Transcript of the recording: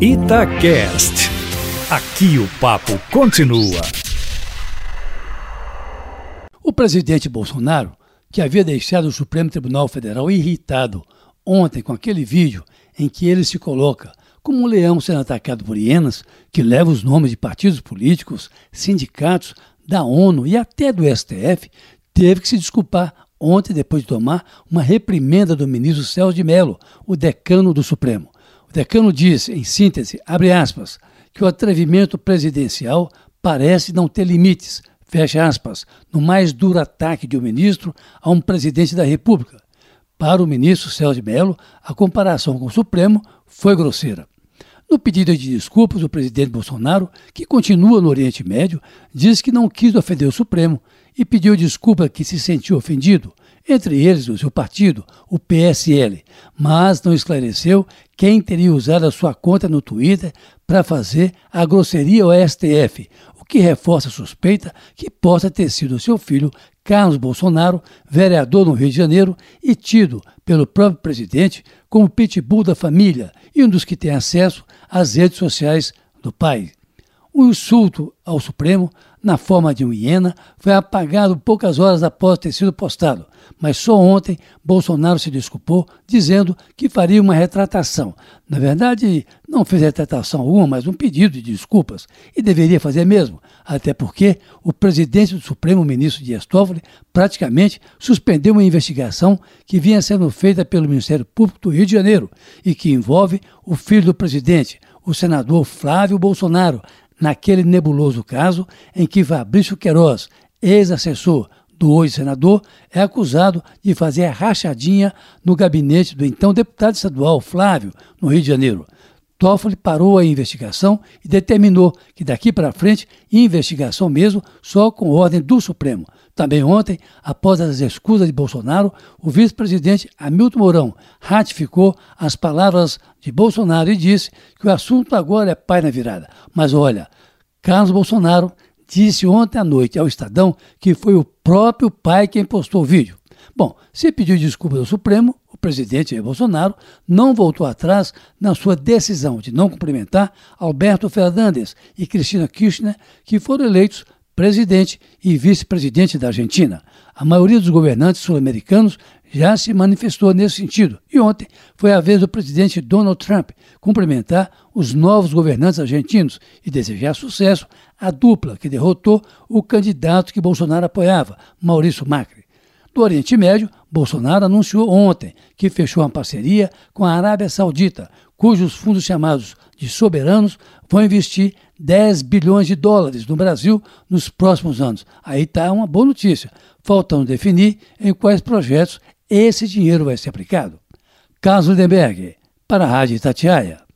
Itacast. Aqui o papo continua. O presidente Bolsonaro, que havia deixado o Supremo Tribunal Federal irritado ontem com aquele vídeo em que ele se coloca como um leão sendo atacado por hienas, que leva os nomes de partidos políticos, sindicatos, da ONU e até do STF, teve que se desculpar ontem depois de tomar uma reprimenda do ministro Celso de Mello, o decano do Supremo. O decano diz, em síntese, abre aspas, que o atrevimento presidencial parece não ter limites, fecha aspas, no mais duro ataque de um ministro a um presidente da República. Para o ministro Celso de Mello, a comparação com o Supremo foi grosseira. No pedido de desculpas, o presidente Bolsonaro, que continua no Oriente Médio, diz que não quis ofender o Supremo e pediu desculpa que se sentiu ofendido, entre eles o seu partido, o PSL, mas não esclareceu quem teria usado a sua conta no Twitter para fazer a grosseria ao STF, o que reforça a suspeita que possa ter sido seu filho, Carlos Bolsonaro, vereador no Rio de Janeiro e tido pelo próprio presidente como pitbull da família e um dos que tem acesso às redes sociais do pai. O insulto ao Supremo, na forma de um hiena, foi apagado poucas horas após ter sido postado, mas só ontem Bolsonaro se desculpou, dizendo que faria uma retratação. Na verdade, não fez retratação alguma, mas um pedido de desculpas, e deveria fazer mesmo, até porque o presidente do Supremo, ministro Dias Toffoli, praticamente suspendeu uma investigação que vinha sendo feita pelo Ministério Público do Rio de Janeiro e que envolve o filho do presidente, o senador Flávio Bolsonaro, naquele nebuloso caso em que Fabrício Queiroz, ex-assessor do hoje senador, é acusado de fazer rachadinha no gabinete do então deputado estadual Flávio, no Rio de Janeiro. Toffoli parou a investigação e determinou que daqui para frente, investigação mesmo, só com ordem do Supremo. Também ontem, após as escusas de Bolsonaro, o vice-presidente Hamilton Mourão ratificou as palavras de Bolsonaro e disse que o assunto agora é pai na virada. Mas olha, Carlos Bolsonaro disse ontem à noite ao Estadão que foi o próprio pai quem postou o vídeo. Bom, se pediu desculpas ao Supremo, o presidente Bolsonaro não voltou atrás na sua decisão de não cumprimentar Alberto Fernandes e Cristina Kirchner, que foram eleitos presidente e vice-presidente da Argentina. A maioria dos governantes sul-americanos já se manifestou nesse sentido. E ontem foi a vez do presidente Donald Trump cumprimentar os novos governantes argentinos e desejar sucesso à dupla que derrotou o candidato que Bolsonaro apoiava, Maurício Macri. Do Oriente Médio, Bolsonaro anunciou ontem que fechou uma parceria com a Arábia Saudita, cujos fundos chamados de soberanos vão investir 10 bilhões de dólares no Brasil nos próximos anos. Aí está uma boa notícia, faltando definir em quais projetos esse dinheiro vai ser aplicado. Carlos Lindenberg, para a Rádio Itatiaia.